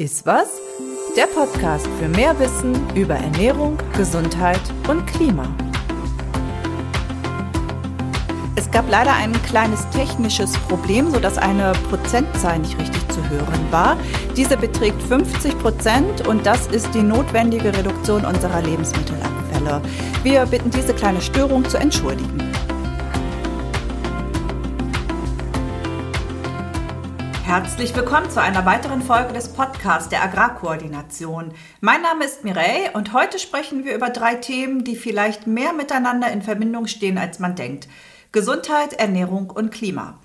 Ist was? Der Podcast für mehr Wissen über Ernährung, Gesundheit und Klima. Es gab leider ein kleines technisches Problem, sodass eine Prozentzahl nicht richtig zu hören war. Diese beträgt 50 Prozent und das ist die notwendige Reduktion unserer Lebensmittelabfälle. Wir bitten diese kleine Störung zu entschuldigen. Herzlich willkommen zu einer weiteren Folge des Podcasts der Agrarkoordination. Mein Name ist Mireille und heute sprechen wir über drei Themen, die vielleicht mehr miteinander in Verbindung stehen, als man denkt. Gesundheit, Ernährung und Klima.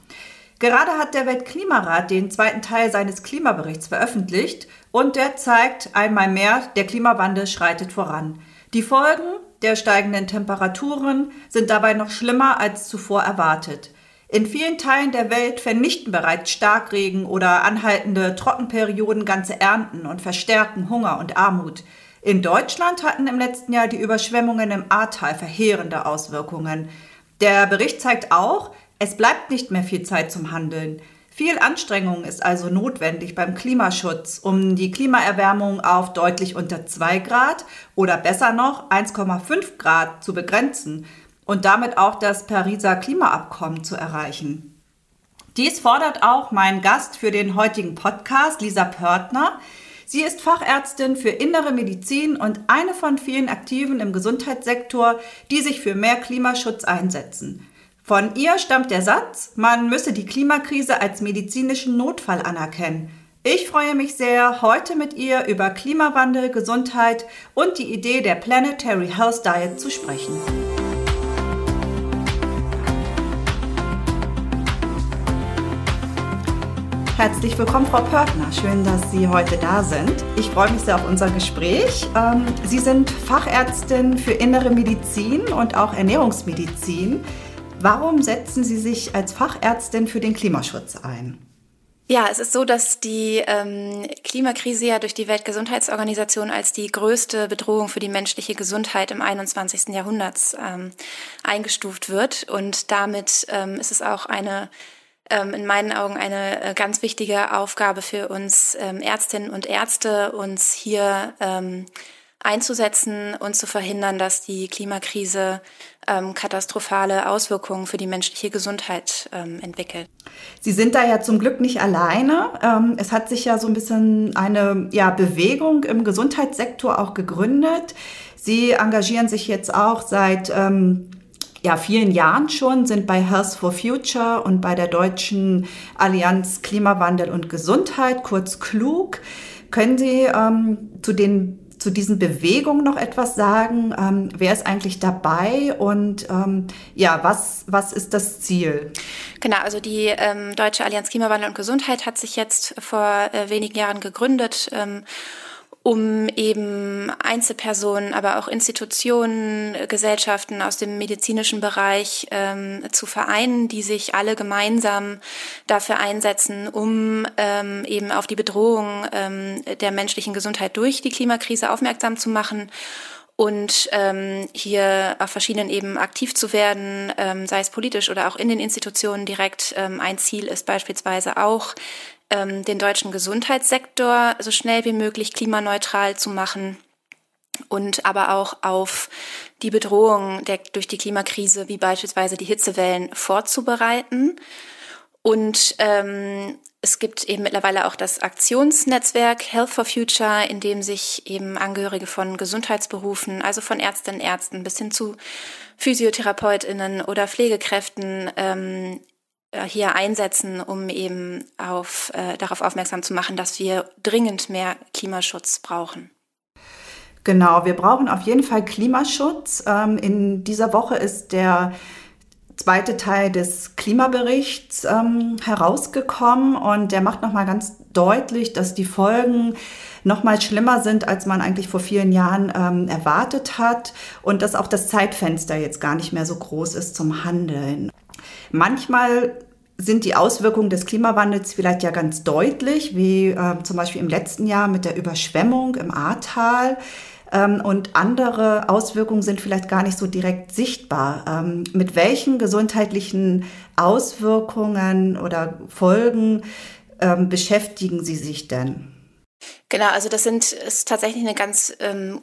Gerade hat der Weltklimarat den zweiten Teil seines Klimaberichts veröffentlicht und der zeigt einmal mehr, der Klimawandel schreitet voran. Die Folgen der steigenden Temperaturen sind dabei noch schlimmer als zuvor erwartet. In vielen Teilen der Welt vernichten bereits Starkregen oder anhaltende Trockenperioden ganze Ernten und verstärken Hunger und Armut. In Deutschland hatten im letzten Jahr die Überschwemmungen im Ahrtal verheerende Auswirkungen. Der Bericht zeigt auch, es bleibt nicht mehr viel Zeit zum Handeln. Viel Anstrengung ist also notwendig beim Klimaschutz, um die Klimaerwärmung auf deutlich unter 2 Grad oder besser noch 1,5 Grad zu begrenzen und damit auch das Pariser Klimaabkommen zu erreichen. Dies fordert auch mein Gast für den heutigen Podcast, Lisa Pörtner. Sie ist Fachärztin für innere Medizin und eine von vielen Aktiven im Gesundheitssektor, die sich für mehr Klimaschutz einsetzen. Von ihr stammt der Satz, man müsse die Klimakrise als medizinischen Notfall anerkennen. Ich freue mich sehr, heute mit ihr über Klimawandel, Gesundheit und die Idee der Planetary Health Diet zu sprechen. Herzlich willkommen, Frau Pörtner. Schön, dass Sie heute da sind. Ich freue mich sehr auf unser Gespräch. Ähm, Sie sind Fachärztin für innere Medizin und auch Ernährungsmedizin. Warum setzen Sie sich als Fachärztin für den Klimaschutz ein? Ja, es ist so, dass die ähm, Klimakrise ja durch die Weltgesundheitsorganisation als die größte Bedrohung für die menschliche Gesundheit im 21. Jahrhundert ähm, eingestuft wird. Und damit ähm, ist es auch eine ähm, in meinen Augen eine äh, ganz wichtige Aufgabe für uns ähm, Ärztinnen und Ärzte, uns hier ähm, einzusetzen und zu verhindern, dass die Klimakrise ähm, katastrophale Auswirkungen für die menschliche Gesundheit ähm, entwickelt. Sie sind da ja zum Glück nicht alleine. Ähm, es hat sich ja so ein bisschen eine ja, Bewegung im Gesundheitssektor auch gegründet. Sie engagieren sich jetzt auch seit ähm, ja, vielen Jahren schon, sind bei Health for Future und bei der Deutschen Allianz Klimawandel und Gesundheit, kurz klug. Können Sie ähm, zu den zu diesen Bewegungen noch etwas sagen? Ähm, wer ist eigentlich dabei und ähm, ja, was, was ist das Ziel? Genau, also die ähm, Deutsche Allianz Klimawandel und Gesundheit hat sich jetzt vor äh, wenigen Jahren gegründet. Ähm, um eben Einzelpersonen, aber auch Institutionen, Gesellschaften aus dem medizinischen Bereich ähm, zu vereinen, die sich alle gemeinsam dafür einsetzen, um ähm, eben auf die Bedrohung ähm, der menschlichen Gesundheit durch die Klimakrise aufmerksam zu machen und ähm, hier auf verschiedenen Ebenen aktiv zu werden, ähm, sei es politisch oder auch in den Institutionen direkt. Ähm, ein Ziel ist beispielsweise auch, ähm, den deutschen Gesundheitssektor so schnell wie möglich klimaneutral zu machen und aber auch auf die Bedrohung der, durch die Klimakrise, wie beispielsweise die Hitzewellen, vorzubereiten. Und ähm, es gibt eben mittlerweile auch das Aktionsnetzwerk Health for Future, in dem sich eben Angehörige von Gesundheitsberufen, also von Ärztinnen, Ärzten bis hin zu Physiotherapeutinnen oder Pflegekräften ähm, äh, hier einsetzen, um eben auf, äh, darauf aufmerksam zu machen, dass wir dringend mehr Klimaschutz brauchen. Genau, wir brauchen auf jeden Fall Klimaschutz. Ähm, in dieser Woche ist der zweite Teil des Klimaberichts ähm, herausgekommen und der macht nochmal ganz deutlich, dass die Folgen noch mal schlimmer sind, als man eigentlich vor vielen Jahren ähm, erwartet hat und dass auch das Zeitfenster jetzt gar nicht mehr so groß ist zum Handeln. Manchmal sind die Auswirkungen des Klimawandels vielleicht ja ganz deutlich, wie äh, zum Beispiel im letzten Jahr mit der Überschwemmung im Ahrtal. Ähm, und andere Auswirkungen sind vielleicht gar nicht so direkt sichtbar. Ähm, mit welchen gesundheitlichen Auswirkungen oder Folgen ähm, beschäftigen Sie sich denn? Genau, also das sind ist tatsächlich eine ganz ähm,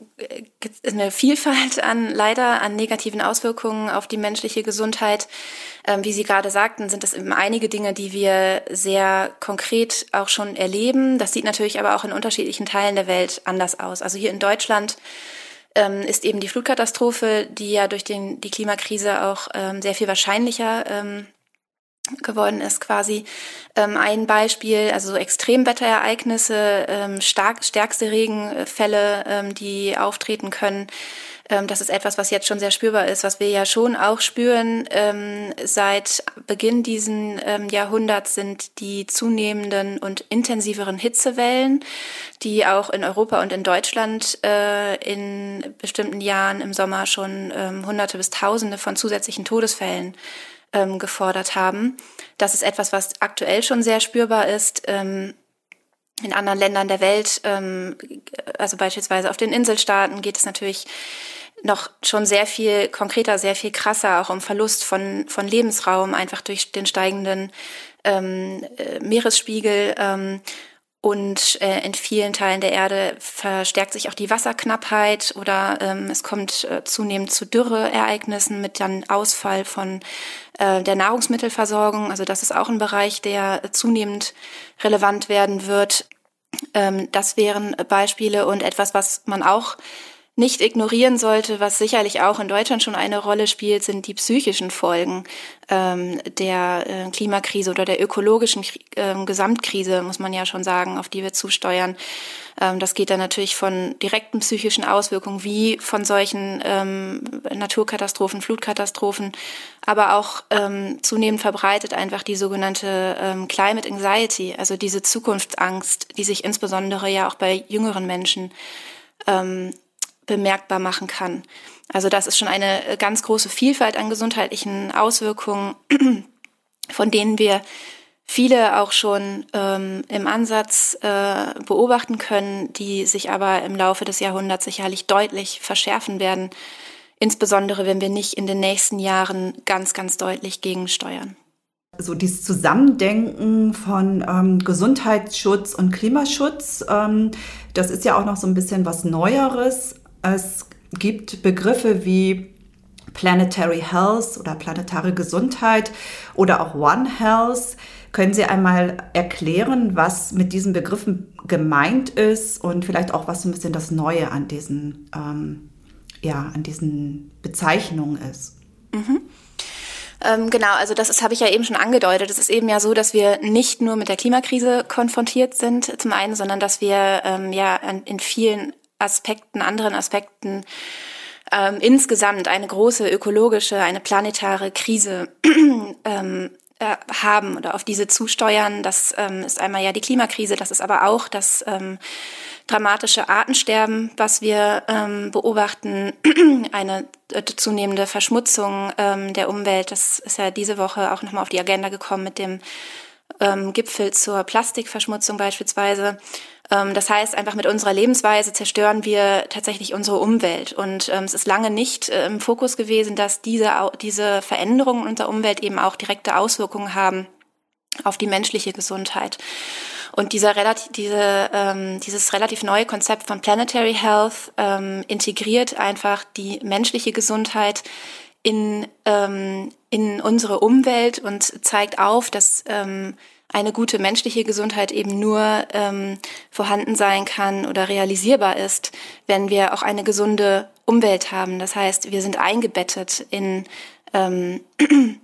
eine Vielfalt an leider an negativen Auswirkungen auf die menschliche Gesundheit. Ähm, wie Sie gerade sagten, sind das eben einige Dinge, die wir sehr konkret auch schon erleben. Das sieht natürlich aber auch in unterschiedlichen Teilen der Welt anders aus. Also hier in Deutschland ähm, ist eben die Flutkatastrophe, die ja durch den, die Klimakrise auch ähm, sehr viel wahrscheinlicher ähm, geworden ist quasi ähm, ein Beispiel, also so Extremwetterereignisse, ähm, stark, stärkste Regenfälle, ähm, die auftreten können. Ähm, das ist etwas, was jetzt schon sehr spürbar ist, was wir ja schon auch spüren. Ähm, seit Beginn diesen ähm, Jahrhunderts sind die zunehmenden und intensiveren Hitzewellen, die auch in Europa und in Deutschland äh, in bestimmten Jahren im Sommer schon ähm, Hunderte bis Tausende von zusätzlichen Todesfällen ähm, gefordert haben. Das ist etwas, was aktuell schon sehr spürbar ist. Ähm, in anderen Ländern der Welt, ähm, also beispielsweise auf den Inselstaaten, geht es natürlich noch schon sehr viel konkreter, sehr viel krasser, auch um Verlust von, von Lebensraum, einfach durch den steigenden ähm, äh, Meeresspiegel. Ähm, und äh, in vielen Teilen der Erde verstärkt sich auch die Wasserknappheit oder ähm, es kommt äh, zunehmend zu Dürreereignissen mit dann Ausfall von äh, der Nahrungsmittelversorgung. Also das ist auch ein Bereich, der zunehmend relevant werden wird. Ähm, das wären Beispiele und etwas, was man auch nicht ignorieren sollte, was sicherlich auch in Deutschland schon eine Rolle spielt, sind die psychischen Folgen ähm, der äh, Klimakrise oder der ökologischen äh, Gesamtkrise, muss man ja schon sagen, auf die wir zusteuern. Ähm, das geht dann natürlich von direkten psychischen Auswirkungen wie von solchen ähm, Naturkatastrophen, Flutkatastrophen, aber auch ähm, zunehmend verbreitet einfach die sogenannte ähm, Climate Anxiety, also diese Zukunftsangst, die sich insbesondere ja auch bei jüngeren Menschen ähm, bemerkbar machen kann. Also das ist schon eine äh, ganz große Vielfalt an gesundheitlichen Auswirkungen, von denen wir viele auch schon ähm, im Ansatz äh, beobachten können, die sich aber im Laufe des Jahrhunderts sicherlich deutlich verschärfen werden, insbesondere wenn wir nicht in den nächsten Jahren ganz, ganz deutlich gegensteuern. So dieses Zusammendenken von ähm, Gesundheitsschutz und Klimaschutz, ähm, das ist ja auch noch so ein bisschen was Neueres. Es gibt Begriffe wie Planetary Health oder planetare Gesundheit oder auch One Health. Können Sie einmal erklären, was mit diesen Begriffen gemeint ist und vielleicht auch, was ein bisschen das Neue an diesen, ähm, ja, an diesen Bezeichnungen ist? Mhm. Ähm, genau, also das ist, habe ich ja eben schon angedeutet. Es ist eben ja so, dass wir nicht nur mit der Klimakrise konfrontiert sind, zum einen, sondern dass wir ähm, ja in vielen Aspekten, anderen Aspekten ähm, insgesamt eine große ökologische, eine planetare Krise ähm, äh, haben oder auf diese zusteuern. Das ähm, ist einmal ja die Klimakrise, das ist aber auch das ähm, dramatische Artensterben, was wir ähm, beobachten, eine äh, zunehmende Verschmutzung ähm, der Umwelt. Das ist ja diese Woche auch nochmal auf die Agenda gekommen mit dem ähm, Gipfel zur Plastikverschmutzung beispielsweise. Ähm, das heißt, einfach mit unserer Lebensweise zerstören wir tatsächlich unsere Umwelt. Und ähm, es ist lange nicht äh, im Fokus gewesen, dass diese, diese Veränderungen unserer Umwelt eben auch direkte Auswirkungen haben auf die menschliche Gesundheit. Und dieser relativ, diese, ähm, dieses relativ neue Konzept von Planetary Health ähm, integriert einfach die menschliche Gesundheit in, ähm, in unsere Umwelt und zeigt auf, dass ähm, eine gute menschliche Gesundheit eben nur ähm, vorhanden sein kann oder realisierbar ist, wenn wir auch eine gesunde Umwelt haben. Das heißt, wir sind eingebettet in ähm,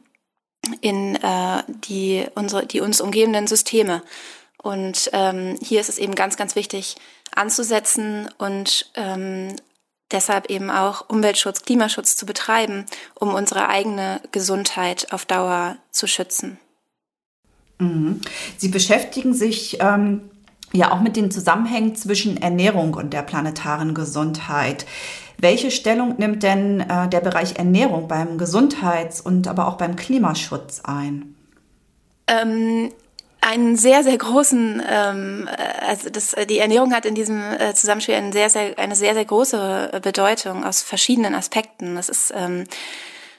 in äh, die unsere die uns umgebenden Systeme. Und ähm, hier ist es eben ganz ganz wichtig anzusetzen und ähm, deshalb eben auch Umweltschutz, Klimaschutz zu betreiben, um unsere eigene Gesundheit auf Dauer zu schützen. Mhm. Sie beschäftigen sich ähm, ja auch mit den Zusammenhängen zwischen Ernährung und der planetaren Gesundheit. Welche Stellung nimmt denn äh, der Bereich Ernährung beim Gesundheits- und aber auch beim Klimaschutz ein? Ähm, einen sehr, sehr großen, ähm, also das, die Ernährung hat in diesem äh, Zusammenspiel eine sehr, sehr, eine sehr, sehr große Bedeutung aus verschiedenen Aspekten. Das ist ähm,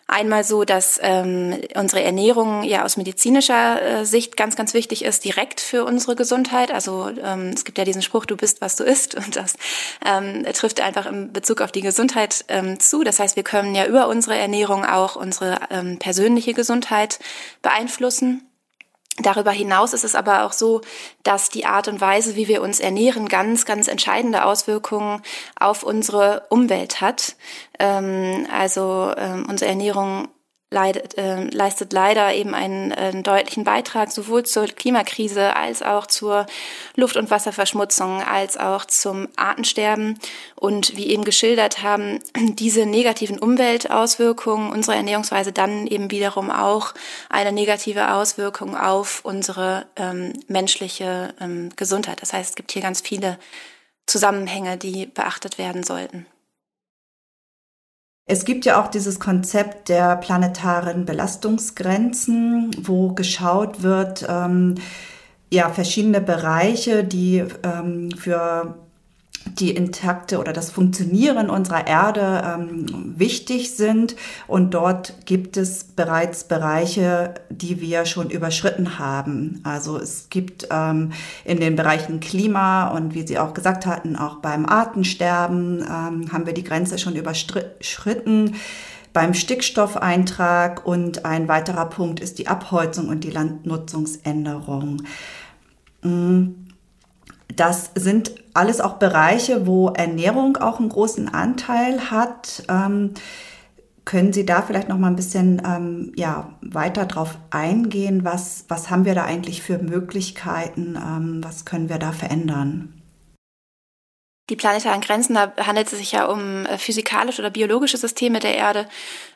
Einmal so, dass ähm, unsere Ernährung ja aus medizinischer äh, Sicht ganz, ganz wichtig ist, direkt für unsere Gesundheit. Also ähm, es gibt ja diesen Spruch, du bist, was du isst. Und das ähm, trifft einfach im Bezug auf die Gesundheit ähm, zu. Das heißt, wir können ja über unsere Ernährung auch unsere ähm, persönliche Gesundheit beeinflussen. Darüber hinaus ist es aber auch so, dass die Art und Weise, wie wir uns ernähren, ganz, ganz entscheidende Auswirkungen auf unsere Umwelt hat. Ähm, also ähm, unsere Ernährung leidet, äh, leistet leider eben einen, einen deutlichen Beitrag sowohl zur Klimakrise als auch zur Luft- und Wasserverschmutzung als auch zum Artensterben. Und wie eben geschildert haben, diese negativen Umweltauswirkungen unserer Ernährungsweise dann eben wiederum auch eine negative Auswirkung auf unsere ähm, menschliche ähm, Gesundheit. Das heißt, es gibt hier ganz viele Zusammenhänge, die beachtet werden sollten. Es gibt ja auch dieses Konzept der planetaren Belastungsgrenzen, wo geschaut wird, ähm, ja, verschiedene Bereiche, die ähm, für die intakte oder das Funktionieren unserer Erde ähm, wichtig sind. Und dort gibt es bereits Bereiche, die wir schon überschritten haben. Also es gibt ähm, in den Bereichen Klima und wie Sie auch gesagt hatten, auch beim Artensterben ähm, haben wir die Grenze schon überschritten beim Stickstoffeintrag und ein weiterer Punkt ist die Abholzung und die Landnutzungsänderung. Mhm. Das sind alles auch Bereiche, wo Ernährung auch einen großen Anteil hat. Ähm, können Sie da vielleicht noch mal ein bisschen ähm, ja, weiter drauf eingehen? Was, was haben wir da eigentlich für Möglichkeiten? Ähm, was können wir da verändern? Die planetaren Grenzen, da handelt es sich ja um äh, physikalische oder biologische Systeme der Erde,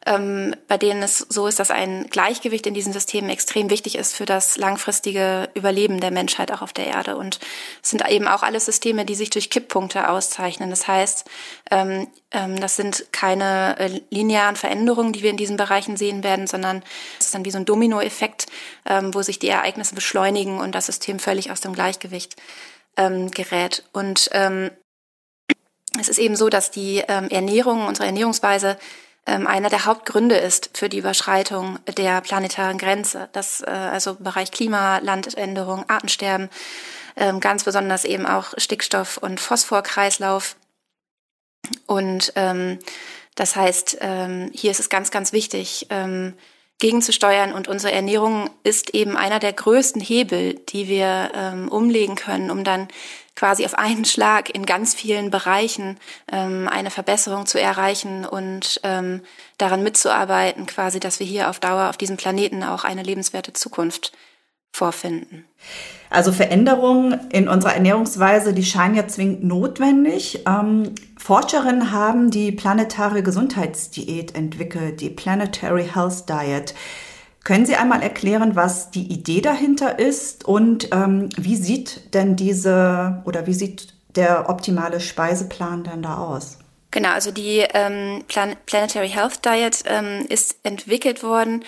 ähm, bei denen es so ist, dass ein Gleichgewicht in diesen Systemen extrem wichtig ist für das langfristige Überleben der Menschheit auch auf der Erde. Und es sind eben auch alles Systeme, die sich durch Kipppunkte auszeichnen. Das heißt, ähm, ähm, das sind keine äh, linearen Veränderungen, die wir in diesen Bereichen sehen werden, sondern es ist dann wie so ein Dominoeffekt, ähm, wo sich die Ereignisse beschleunigen und das System völlig aus dem Gleichgewicht ähm, gerät. Und ähm, es ist eben so, dass die ähm, Ernährung, unsere Ernährungsweise ähm, einer der Hauptgründe ist für die Überschreitung der planetaren Grenze. Das äh, also Bereich Klima, Landänderung, Artensterben, ähm, ganz besonders eben auch Stickstoff- und Phosphorkreislauf. Und ähm, das heißt, ähm, hier ist es ganz, ganz wichtig, ähm, gegenzusteuern. Und unsere Ernährung ist eben einer der größten Hebel, die wir ähm, umlegen können, um dann quasi auf einen Schlag in ganz vielen Bereichen ähm, eine Verbesserung zu erreichen und ähm, daran mitzuarbeiten, quasi, dass wir hier auf Dauer auf diesem Planeten auch eine lebenswerte Zukunft vorfinden. Also Veränderungen in unserer Ernährungsweise, die scheinen ja zwingend notwendig. Ähm, Forscherinnen haben die planetare Gesundheitsdiät entwickelt, die Planetary Health Diet. Können Sie einmal erklären, was die Idee dahinter ist und ähm, wie sieht denn diese oder wie sieht der optimale Speiseplan denn da aus? Genau, also die ähm, Plan Planetary Health Diet ähm, ist entwickelt worden,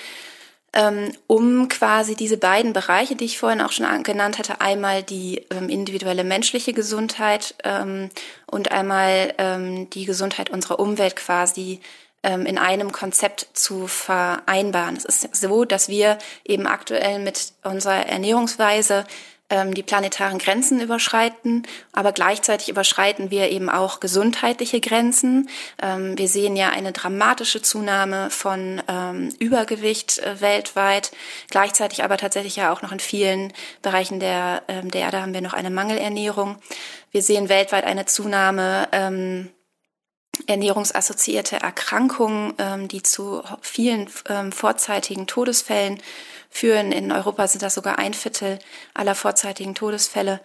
um quasi diese beiden Bereiche, die ich vorhin auch schon genannt hatte, einmal die ähm, individuelle menschliche Gesundheit ähm, und einmal ähm, die Gesundheit unserer Umwelt quasi ähm, in einem Konzept zu vereinbaren. Es ist so, dass wir eben aktuell mit unserer Ernährungsweise ähm, die planetaren Grenzen überschreiten, aber gleichzeitig überschreiten wir eben auch gesundheitliche Grenzen. Ähm, wir sehen ja eine dramatische Zunahme von ähm, Übergewicht äh, weltweit, gleichzeitig aber tatsächlich ja auch noch in vielen Bereichen der, ähm, der Erde haben wir noch eine Mangelernährung. Wir sehen weltweit eine Zunahme ähm, ernährungsassoziierte Erkrankungen, ähm, die zu vielen ähm, vorzeitigen Todesfällen führen. In Europa sind das sogar ein Viertel aller vorzeitigen Todesfälle.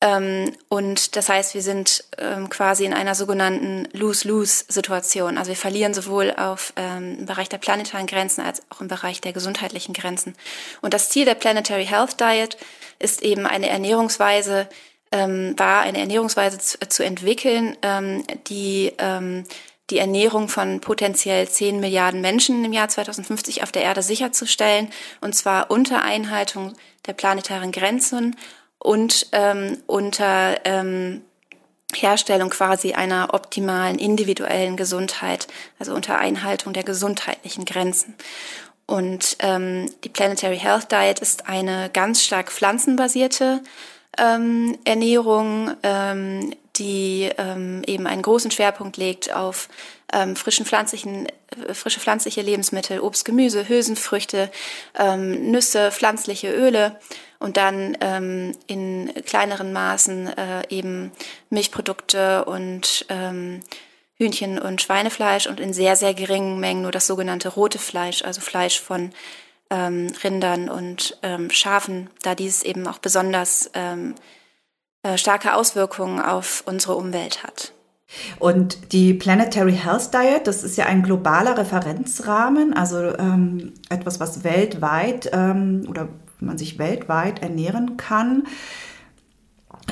Ähm, und das heißt, wir sind ähm, quasi in einer sogenannten Lose-Lose-Situation. Also wir verlieren sowohl auf ähm, im Bereich der planetaren Grenzen als auch im Bereich der gesundheitlichen Grenzen. Und das Ziel der Planetary Health Diet ist eben eine Ernährungsweise, ähm, war, eine Ernährungsweise zu, zu entwickeln, ähm, die ähm, die Ernährung von potenziell 10 Milliarden Menschen im Jahr 2050 auf der Erde sicherzustellen, und zwar unter Einhaltung der planetaren Grenzen und ähm, unter ähm, Herstellung quasi einer optimalen individuellen Gesundheit, also unter Einhaltung der gesundheitlichen Grenzen. Und ähm, die Planetary Health Diet ist eine ganz stark pflanzenbasierte ähm, Ernährung, ähm, die ähm, eben einen großen Schwerpunkt legt auf ähm, frischen pflanzlichen, äh, frische pflanzliche Lebensmittel, Obst, Gemüse, Hülsenfrüchte, ähm, Nüsse, pflanzliche Öle und dann ähm, in kleineren Maßen äh, eben Milchprodukte und ähm, Hühnchen und Schweinefleisch und in sehr, sehr geringen Mengen nur das sogenannte rote Fleisch, also Fleisch von ähm, Rindern und ähm, Schafen, da dies eben auch besonders ähm, äh, starke Auswirkungen auf unsere Umwelt hat. Und die Planetary Health Diet, das ist ja ein globaler Referenzrahmen, also ähm, etwas, was weltweit ähm, oder man sich weltweit ernähren kann.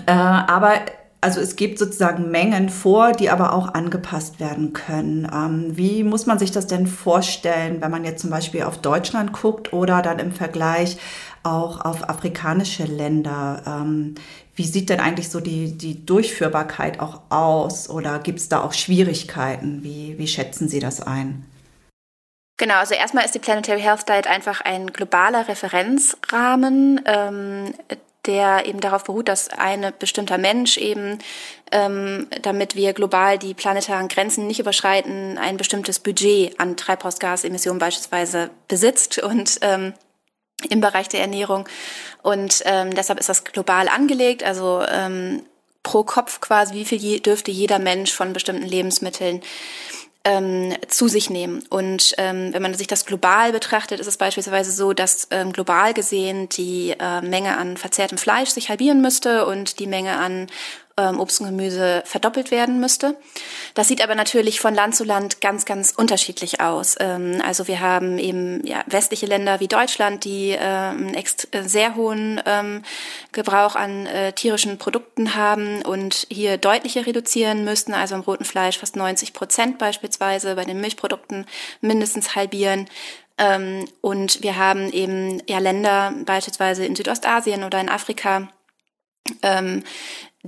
Äh, aber also es gibt sozusagen Mengen vor, die aber auch angepasst werden können. Ähm, wie muss man sich das denn vorstellen, wenn man jetzt zum Beispiel auf Deutschland guckt oder dann im Vergleich auch auf afrikanische Länder? Ähm, wie sieht denn eigentlich so die, die Durchführbarkeit auch aus oder gibt es da auch Schwierigkeiten? Wie, wie schätzen Sie das ein? Genau, also erstmal ist die Planetary Health Diet einfach ein globaler Referenzrahmen, ähm, der eben darauf beruht, dass ein bestimmter Mensch eben, ähm, damit wir global die planetaren Grenzen nicht überschreiten, ein bestimmtes Budget an Treibhausgasemissionen beispielsweise besitzt und ähm, im Bereich der Ernährung. Und ähm, deshalb ist das global angelegt, also ähm, pro Kopf quasi, wie viel je, dürfte jeder Mensch von bestimmten Lebensmitteln ähm, zu sich nehmen. Und ähm, wenn man sich das global betrachtet, ist es beispielsweise so, dass ähm, global gesehen die äh, Menge an verzehrtem Fleisch sich halbieren müsste und die Menge an ähm, Obst und Gemüse verdoppelt werden müsste. Das sieht aber natürlich von Land zu Land ganz, ganz unterschiedlich aus. Ähm, also wir haben eben ja, westliche Länder wie Deutschland, die äh, einen äh, sehr hohen ähm, Gebrauch an äh, tierischen Produkten haben und hier deutlicher reduzieren müssten, also im roten Fleisch fast 90 Prozent beispielsweise, bei den Milchprodukten mindestens halbieren. Ähm, und wir haben eben ja Länder, beispielsweise in Südostasien oder in Afrika, ähm,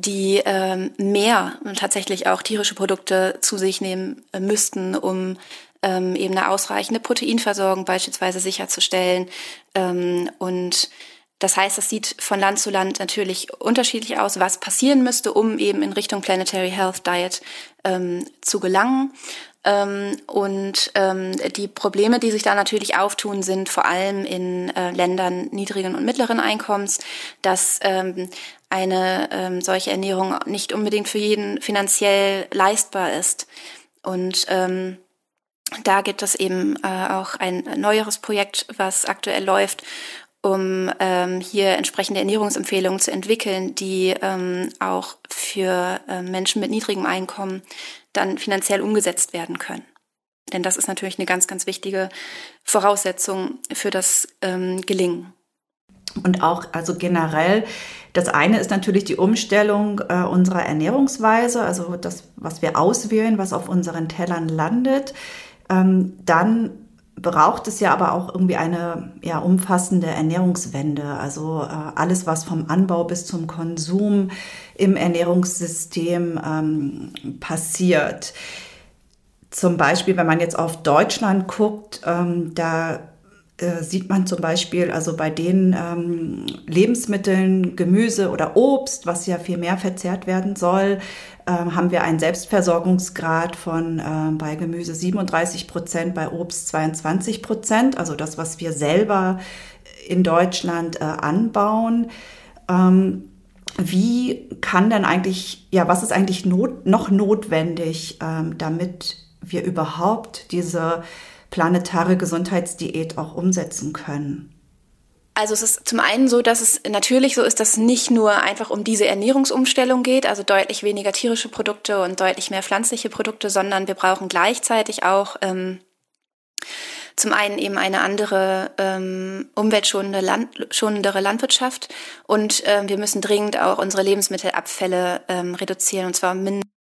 die ähm, mehr tatsächlich auch tierische Produkte zu sich nehmen äh, müssten, um ähm, eben eine ausreichende Proteinversorgung beispielsweise sicherzustellen. Ähm, und das heißt, das sieht von Land zu Land natürlich unterschiedlich aus, was passieren müsste, um eben in Richtung Planetary Health Diet ähm, zu gelangen. Ähm, und ähm, die Probleme, die sich da natürlich auftun, sind vor allem in äh, Ländern niedrigen und mittleren Einkommens, dass ähm, eine ähm, solche Ernährung nicht unbedingt für jeden finanziell leistbar ist. Und ähm, da gibt es eben äh, auch ein neueres Projekt, was aktuell läuft, um ähm, hier entsprechende Ernährungsempfehlungen zu entwickeln, die ähm, auch für äh, Menschen mit niedrigem Einkommen dann finanziell umgesetzt werden können. Denn das ist natürlich eine ganz, ganz wichtige Voraussetzung für das ähm, Gelingen. Und auch, also generell, das eine ist natürlich die Umstellung äh, unserer Ernährungsweise, also das, was wir auswählen, was auf unseren Tellern landet. Ähm, dann braucht es ja aber auch irgendwie eine ja, umfassende Ernährungswende. Also äh, alles, was vom Anbau bis zum Konsum im Ernährungssystem ähm, passiert. Zum Beispiel, wenn man jetzt auf Deutschland guckt, ähm, da äh, sieht man zum Beispiel, also bei den ähm, Lebensmitteln, Gemüse oder Obst, was ja viel mehr verzehrt werden soll, äh, haben wir einen Selbstversorgungsgrad von äh, bei Gemüse 37 Prozent, bei Obst 22 Prozent, also das, was wir selber in Deutschland äh, anbauen. Ähm, wie kann denn eigentlich, ja, was ist eigentlich not, noch notwendig, ähm, damit wir überhaupt diese planetare Gesundheitsdiät auch umsetzen können? Also es ist zum einen so, dass es natürlich so ist, dass es nicht nur einfach um diese Ernährungsumstellung geht, also deutlich weniger tierische Produkte und deutlich mehr pflanzliche Produkte, sondern wir brauchen gleichzeitig auch ähm, zum einen eben eine andere ähm, umweltschonende Land, schonendere Landwirtschaft und ähm, wir müssen dringend auch unsere Lebensmittelabfälle ähm, reduzieren und zwar mindestens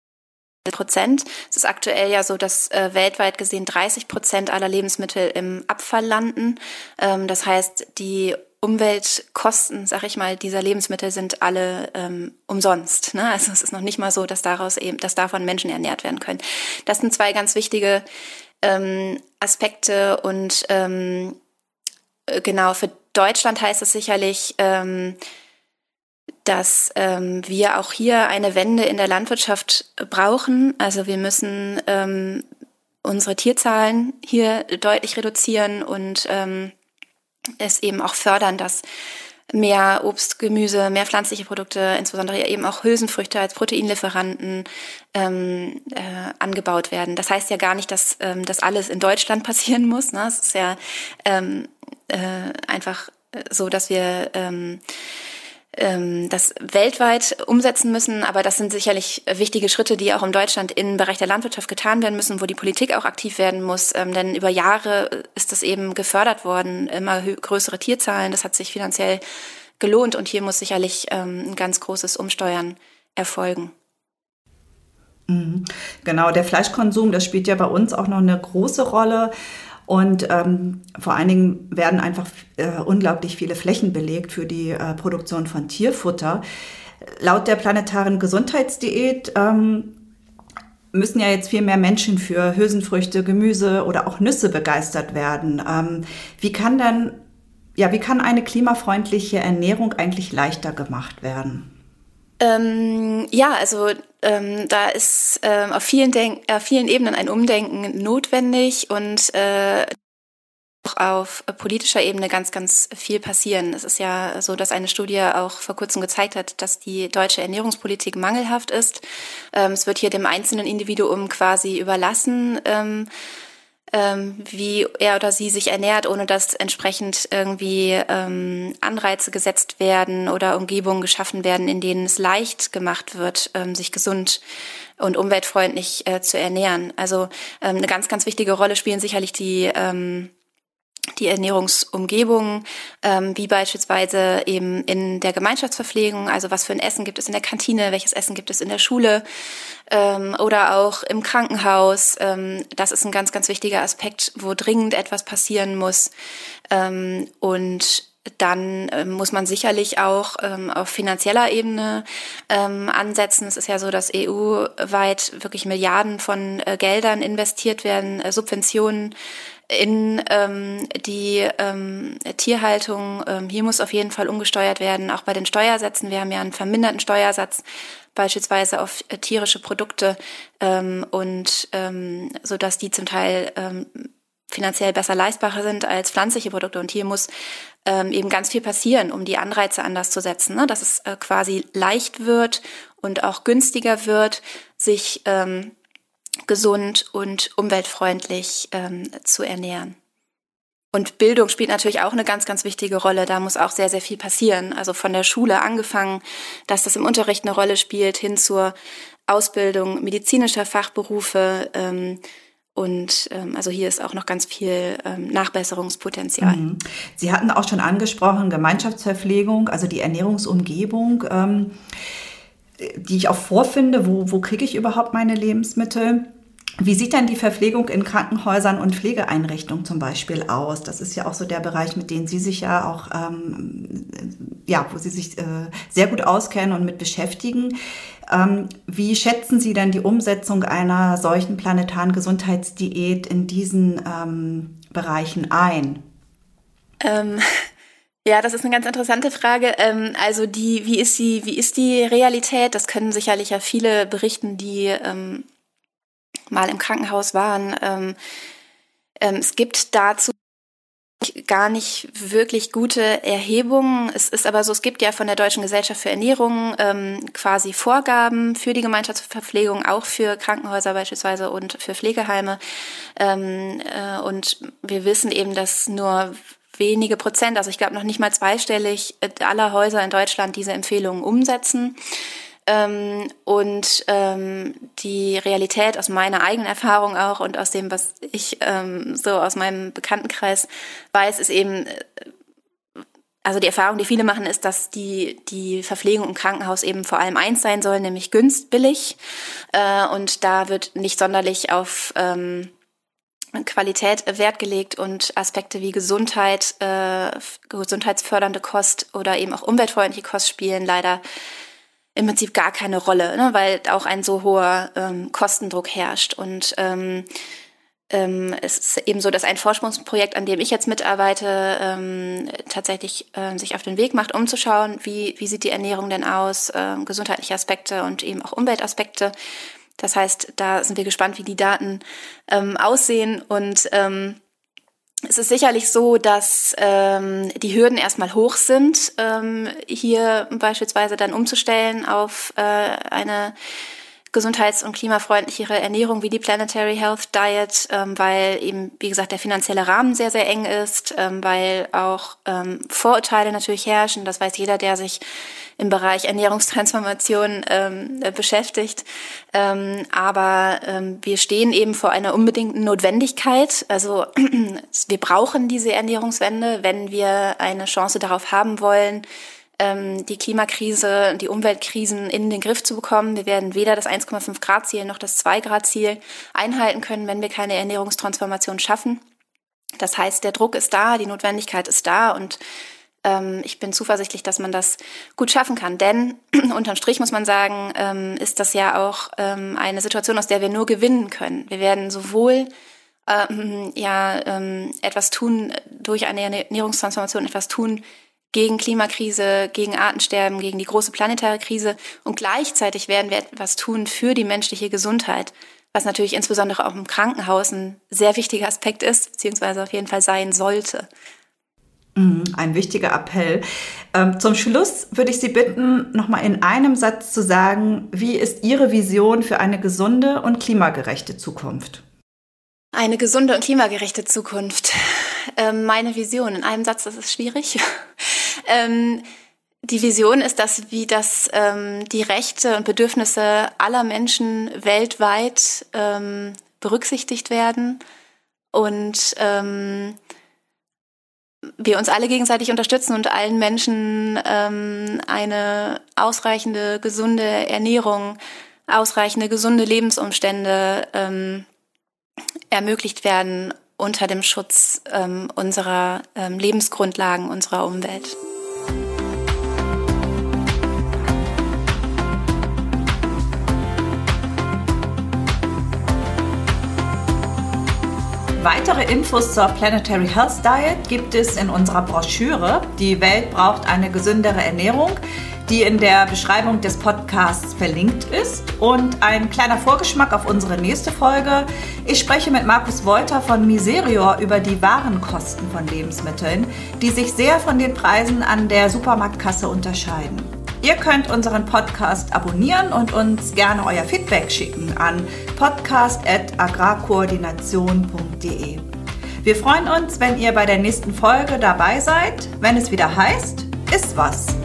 Prozent. Es ist aktuell ja so, dass äh, weltweit gesehen 30 Prozent aller Lebensmittel im Abfall landen. Ähm, das heißt, die Umweltkosten, sag ich mal, dieser Lebensmittel sind alle ähm, umsonst. Ne? Also es ist noch nicht mal so, dass daraus eben, dass davon Menschen ernährt werden können. Das sind zwei ganz wichtige ähm, Aspekte und ähm, äh, genau für Deutschland heißt es sicherlich, ähm, dass ähm, wir auch hier eine Wende in der Landwirtschaft brauchen. Also wir müssen ähm, unsere Tierzahlen hier deutlich reduzieren und ähm, es eben auch fördern, dass mehr Obst, Gemüse, mehr pflanzliche Produkte, insbesondere eben auch Hülsenfrüchte als Proteinlieferanten ähm, äh, angebaut werden. Das heißt ja gar nicht, dass ähm, das alles in Deutschland passieren muss. Ne? Es ist ja ähm, äh, einfach so, dass wir ähm, ähm, das weltweit umsetzen müssen. Aber das sind sicherlich wichtige Schritte, die auch in Deutschland im Bereich der Landwirtschaft getan werden müssen, wo die Politik auch aktiv werden muss. Ähm, denn über Jahre ist das eben gefördert worden, immer größere Tierzahlen. Das hat sich finanziell gelohnt und hier muss sicherlich ähm, ein ganz großes Umsteuern erfolgen. Mhm. Genau, der Fleischkonsum, das spielt ja bei uns auch noch eine große Rolle. Und ähm, vor allen Dingen werden einfach äh, unglaublich viele Flächen belegt für die äh, Produktion von Tierfutter. Laut der planetaren Gesundheitsdiät ähm, müssen ja jetzt viel mehr Menschen für Hülsenfrüchte, Gemüse oder auch Nüsse begeistert werden. Ähm, wie kann dann, ja, wie kann eine klimafreundliche Ernährung eigentlich leichter gemacht werden? Ähm, ja, also ähm, da ist ähm, auf, vielen Denk auf vielen Ebenen ein Umdenken notwendig und äh, auch auf politischer Ebene ganz, ganz viel passieren. Es ist ja so, dass eine Studie auch vor kurzem gezeigt hat, dass die deutsche Ernährungspolitik mangelhaft ist. Ähm, es wird hier dem einzelnen Individuum quasi überlassen. Ähm, ähm, wie er oder sie sich ernährt, ohne dass entsprechend irgendwie ähm, Anreize gesetzt werden oder Umgebungen geschaffen werden, in denen es leicht gemacht wird, ähm, sich gesund und umweltfreundlich äh, zu ernähren. Also ähm, eine ganz, ganz wichtige Rolle spielen sicherlich die ähm, die Ernährungsumgebung, ähm, wie beispielsweise eben in der Gemeinschaftsverpflegung, also was für ein Essen gibt es in der Kantine, welches Essen gibt es in der Schule ähm, oder auch im Krankenhaus. Ähm, das ist ein ganz, ganz wichtiger Aspekt, wo dringend etwas passieren muss. Ähm, und dann äh, muss man sicherlich auch ähm, auf finanzieller Ebene ähm, ansetzen. Es ist ja so, dass EU-weit wirklich Milliarden von äh, Geldern investiert werden, äh, Subventionen in ähm, die ähm, Tierhaltung. Ähm, hier muss auf jeden Fall umgesteuert werden, auch bei den Steuersätzen. Wir haben ja einen verminderten Steuersatz beispielsweise auf äh, tierische Produkte ähm, und ähm, so dass die zum Teil ähm, finanziell besser leistbarer sind als pflanzliche Produkte. Und hier muss ähm, eben ganz viel passieren, um die Anreize anders zu setzen, ne? dass es äh, quasi leicht wird und auch günstiger wird, sich ähm, gesund und umweltfreundlich ähm, zu ernähren. Und Bildung spielt natürlich auch eine ganz, ganz wichtige Rolle. Da muss auch sehr, sehr viel passieren. Also von der Schule angefangen, dass das im Unterricht eine Rolle spielt, hin zur Ausbildung medizinischer Fachberufe. Ähm, und ähm, also hier ist auch noch ganz viel ähm, Nachbesserungspotenzial. Mhm. Sie hatten auch schon angesprochen, Gemeinschaftsverpflegung, also die Ernährungsumgebung. Ähm die ich auch vorfinde, wo, wo kriege ich überhaupt meine Lebensmittel. Wie sieht denn die Verpflegung in Krankenhäusern und Pflegeeinrichtungen zum Beispiel aus? Das ist ja auch so der Bereich, mit dem Sie sich ja auch, ähm, ja, wo Sie sich äh, sehr gut auskennen und mit beschäftigen. Ähm, wie schätzen Sie denn die Umsetzung einer solchen planetaren Gesundheitsdiät in diesen ähm, Bereichen ein? Ähm, ja, das ist eine ganz interessante Frage. Ähm, also die, wie ist die, wie ist die Realität? Das können sicherlich ja viele berichten, die ähm, mal im Krankenhaus waren. Ähm, ähm, es gibt dazu gar nicht wirklich gute Erhebungen. Es ist aber so, es gibt ja von der Deutschen Gesellschaft für Ernährung ähm, quasi Vorgaben für die Gemeinschaftsverpflegung, auch für Krankenhäuser beispielsweise und für Pflegeheime. Ähm, äh, und wir wissen eben, dass nur wenige Prozent, also ich glaube noch nicht mal zweistellig äh, aller Häuser in Deutschland diese Empfehlungen umsetzen. Ähm, und ähm, die Realität aus meiner eigenen Erfahrung auch und aus dem, was ich ähm, so aus meinem Bekanntenkreis weiß, ist eben, äh, also die Erfahrung, die viele machen, ist, dass die, die Verpflegung im Krankenhaus eben vor allem eins sein soll, nämlich günstbillig. Äh, und da wird nicht sonderlich auf ähm, Qualität Wert gelegt und Aspekte wie Gesundheit, äh, gesundheitsfördernde Kost oder eben auch umweltfreundliche Kost spielen leider im Prinzip gar keine Rolle, ne, weil auch ein so hoher ähm, Kostendruck herrscht. Und ähm, ähm, es ist eben so, dass ein Forschungsprojekt, an dem ich jetzt mitarbeite, ähm, tatsächlich ähm, sich auf den Weg macht, umzuschauen, wie, wie sieht die Ernährung denn aus, ähm, gesundheitliche Aspekte und eben auch Umweltaspekte. Das heißt, da sind wir gespannt, wie die Daten ähm, aussehen und ähm, es ist sicherlich so, dass ähm, die Hürden erstmal hoch sind, ähm, hier beispielsweise dann umzustellen auf äh, eine gesundheits- und klimafreundlichere Ernährung wie die Planetary Health Diet, ähm, weil eben, wie gesagt, der finanzielle Rahmen sehr, sehr eng ist, ähm, weil auch ähm, Vorurteile natürlich herrschen. Das weiß jeder, der sich im Bereich Ernährungstransformation ähm, äh, beschäftigt. Ähm, aber ähm, wir stehen eben vor einer unbedingten Notwendigkeit. Also wir brauchen diese Ernährungswende, wenn wir eine Chance darauf haben wollen, ähm, die Klimakrise, die Umweltkrisen in den Griff zu bekommen. Wir werden weder das 1,5 Grad Ziel noch das 2 Grad Ziel einhalten können, wenn wir keine Ernährungstransformation schaffen. Das heißt, der Druck ist da, die Notwendigkeit ist da und ähm, ich bin zuversichtlich, dass man das gut schaffen kann. Denn unterm Strich muss man sagen, ähm, ist das ja auch ähm, eine Situation, aus der wir nur gewinnen können. Wir werden sowohl ähm, ja ähm, etwas tun durch eine Ernährungstransformation, etwas tun gegen Klimakrise, gegen Artensterben, gegen die große planetäre Krise. Und gleichzeitig werden wir etwas tun für die menschliche Gesundheit, was natürlich insbesondere auch im Krankenhaus ein sehr wichtiger Aspekt ist, beziehungsweise auf jeden Fall sein sollte. Mhm, ein wichtiger Appell. Ähm, zum Schluss würde ich Sie bitten, nochmal in einem Satz zu sagen, wie ist Ihre Vision für eine gesunde und klimagerechte Zukunft? Eine gesunde und klimagerechte Zukunft. Ähm, meine Vision in einem Satz, das ist schwierig. ähm, die Vision ist, dass wie das ähm, die Rechte und Bedürfnisse aller Menschen weltweit ähm, berücksichtigt werden und ähm, wir uns alle gegenseitig unterstützen und allen Menschen ähm, eine ausreichende, gesunde Ernährung, ausreichende, gesunde Lebensumstände ähm, ermöglicht werden unter dem Schutz ähm, unserer ähm, Lebensgrundlagen, unserer Umwelt. Weitere Infos zur Planetary Health Diet gibt es in unserer Broschüre Die Welt braucht eine gesündere Ernährung die in der Beschreibung des Podcasts verlinkt ist. Und ein kleiner Vorgeschmack auf unsere nächste Folge. Ich spreche mit Markus Wolter von Miserior über die Warenkosten von Lebensmitteln, die sich sehr von den Preisen an der Supermarktkasse unterscheiden. Ihr könnt unseren Podcast abonnieren und uns gerne euer Feedback schicken an podcast.agrarkoordination.de. Wir freuen uns, wenn ihr bei der nächsten Folge dabei seid, wenn es wieder heißt, ist was.